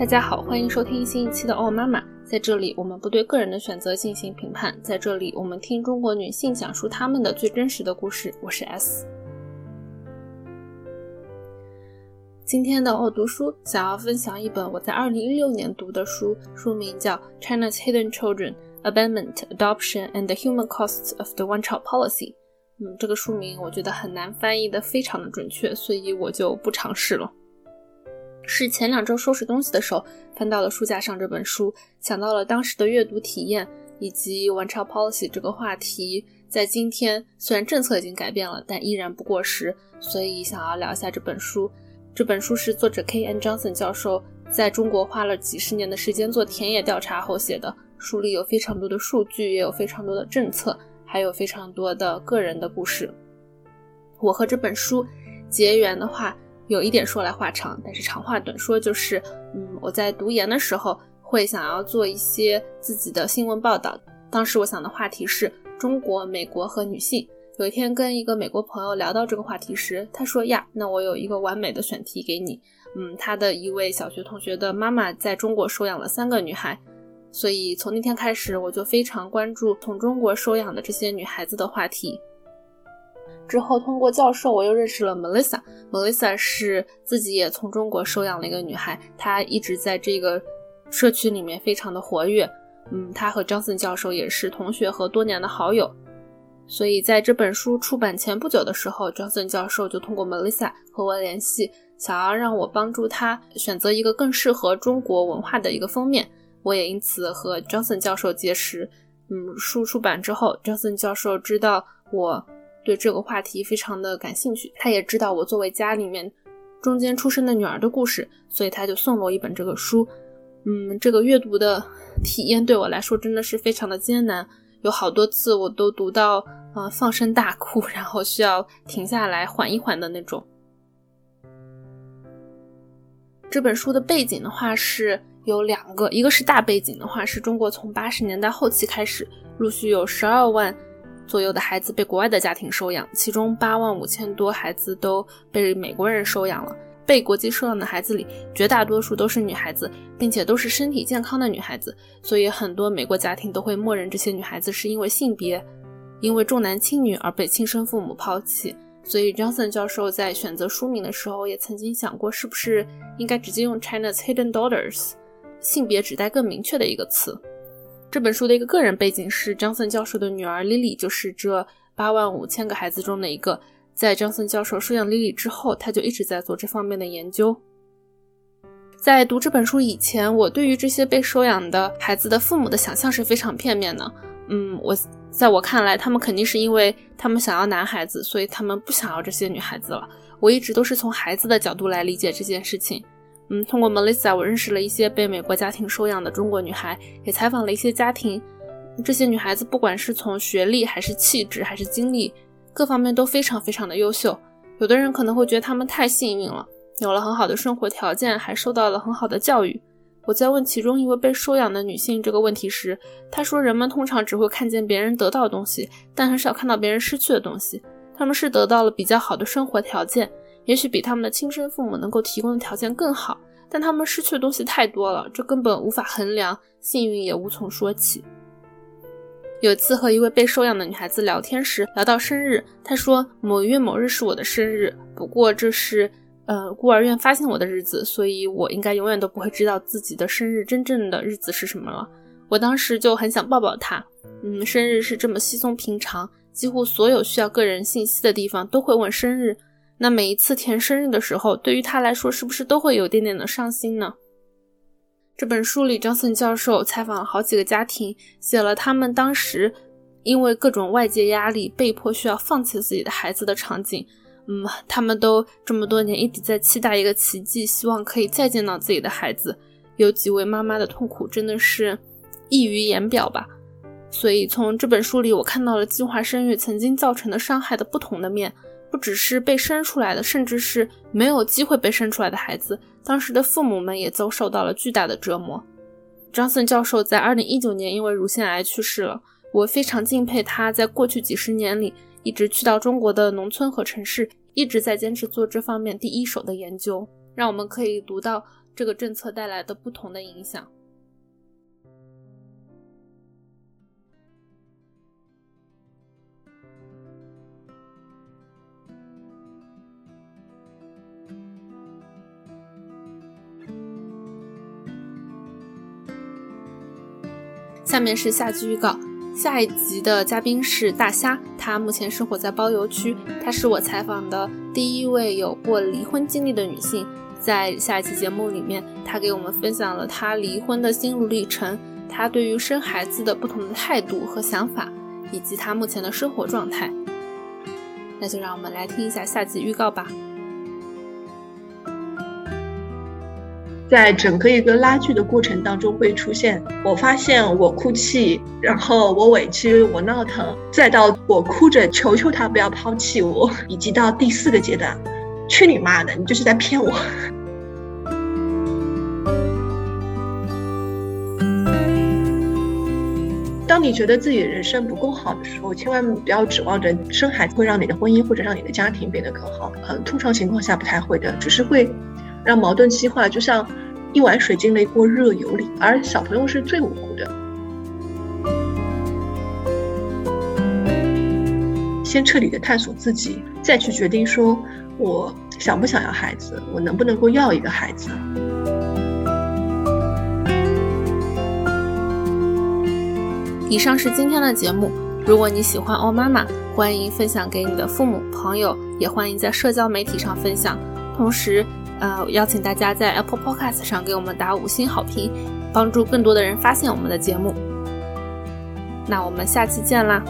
大家好，欢迎收听新一期的《哦妈妈》。在这里，我们不对个人的选择进行评判。在这里，我们听中国女性讲述她们的最真实的故事。我是 S。今天的哦读书想要分享一本我在2016年读的书，书名叫《China's Hidden Children: Abandonment, Adoption, and the Human Costs of the One-Child Policy》。嗯，这个书名我觉得很难翻译的非常的准确，所以我就不尝试了。是前两周收拾东西的时候翻到了书架上这本书，想到了当时的阅读体验以及 One Child Policy 这个话题，在今天虽然政策已经改变了，但依然不过时，所以想要聊一下这本书。这本书是作者 K. N. Johnson 教授在中国花了几十年的时间做田野调查后写的，书里有非常多的数据，也有非常多的政策，还有非常多的个人的故事。我和这本书结缘的话。有一点说来话长，但是长话短说就是，嗯，我在读研的时候会想要做一些自己的新闻报道。当时我想的话题是中国、美国和女性。有一天跟一个美国朋友聊到这个话题时，他说呀，那我有一个完美的选题给你。嗯，他的一位小学同学的妈妈在中国收养了三个女孩，所以从那天开始我就非常关注从中国收养的这些女孩子的话题。之后，通过教授，我又认识了 Melissa。Melissa 是自己也从中国收养了一个女孩，她一直在这个社区里面非常的活跃。嗯，她和 Johnson 教授也是同学和多年的好友。所以在这本书出版前不久的时候，Johnson 教授就通过 Melissa 和我联系，想要让我帮助他选择一个更适合中国文化的一个封面。我也因此和 Johnson 教授结识。嗯，书出版之后，Johnson 教授知道我。对这个话题非常的感兴趣，他也知道我作为家里面中间出生的女儿的故事，所以他就送了我一本这个书。嗯，这个阅读的体验对我来说真的是非常的艰难，有好多次我都读到呃放声大哭，然后需要停下来缓一缓的那种。这本书的背景的话是有两个，一个是大背景的话是中国从八十年代后期开始陆续有十二万。左右的孩子被国外的家庭收养，其中八万五千多孩子都被美国人收养了。被国际收养的孩子里，绝大多数都是女孩子，并且都是身体健康的女孩子。所以很多美国家庭都会默认这些女孩子是因为性别，因为重男轻女而被亲生父母抛弃。所以 Johnson 教授在选择书名的时候，也曾经想过是不是应该直接用 China's Hidden Daughters，性别指代更明确的一个词。这本书的一个个人背景是，Johnson 教授的女儿 Lily 就是这八万五千个孩子中的一个。在 Johnson 教授收养 Lily 之后，他就一直在做这方面的研究。在读这本书以前，我对于这些被收养的孩子的父母的想象是非常片面的。嗯，我在我看来，他们肯定是因为他们想要男孩子，所以他们不想要这些女孩子了。我一直都是从孩子的角度来理解这件事情。嗯，通过 Melissa，我认识了一些被美国家庭收养的中国女孩，也采访了一些家庭。这些女孩子不管是从学历，还是气质，还是经历，各方面都非常非常的优秀。有的人可能会觉得她们太幸运了，有了很好的生活条件，还受到了很好的教育。我在问其中一位被收养的女性这个问题时，她说：“人们通常只会看见别人得到的东西，但很少看到别人失去的东西。他们是得到了比较好的生活条件。”也许比他们的亲生父母能够提供的条件更好，但他们失去的东西太多了，这根本无法衡量，幸运也无从说起。有次和一位被收养的女孩子聊天时，聊到生日，她说某月某日是我的生日，不过这是呃孤儿院发现我的日子，所以我应该永远都不会知道自己的生日真正的日子是什么了。我当时就很想抱抱她，嗯，生日是这么稀松平常，几乎所有需要个人信息的地方都会问生日。那每一次填生日的时候，对于他来说，是不是都会有点点的伤心呢？这本书里，Johnson 教授采访了好几个家庭，写了他们当时因为各种外界压力，被迫需要放弃自己的孩子的场景。嗯，他们都这么多年一直在期待一个奇迹，希望可以再见到自己的孩子。有几位妈妈的痛苦真的是溢于言表吧。所以从这本书里，我看到了计划生育曾经造成的伤害的不同的面。不只是被生出来的，甚至是没有机会被生出来的孩子，当时的父母们也遭受到了巨大的折磨。张森教授在二零一九年因为乳腺癌去世了，我非常敬佩他在过去几十年里一直去到中国的农村和城市，一直在坚持做这方面第一手的研究，让我们可以读到这个政策带来的不同的影响。下面是下集预告。下一集的嘉宾是大虾，她目前生活在包邮区，她是我采访的第一位有过离婚经历的女性。在下一期节目里面，她给我们分享了她离婚的心路历程，她对于生孩子的不同的态度和想法，以及她目前的生活状态。那就让我们来听一下下集预告吧。在整个一个拉锯的过程当中，会出现我发现我哭泣，然后我委屈，我闹腾，再到我哭着求求他不要抛弃我，以及到第四个阶段，去你妈的，你就是在骗我。当你觉得自己人生不够好的时候，千万不要指望着生孩子会让你的婚姻或者让你的家庭变得更好。嗯，通常情况下不太会的，只是会。让矛盾激化，就像一碗水进了一锅热油里，而小朋友是最无辜的。先彻底的探索自己，再去决定说我想不想要孩子，我能不能够要一个孩子。以上是今天的节目。如果你喜欢欧妈妈，欢迎分享给你的父母、朋友，也欢迎在社交媒体上分享。同时，呃，邀请大家在 Apple Podcast 上给我们打五星好评，帮助更多的人发现我们的节目。那我们下期见啦！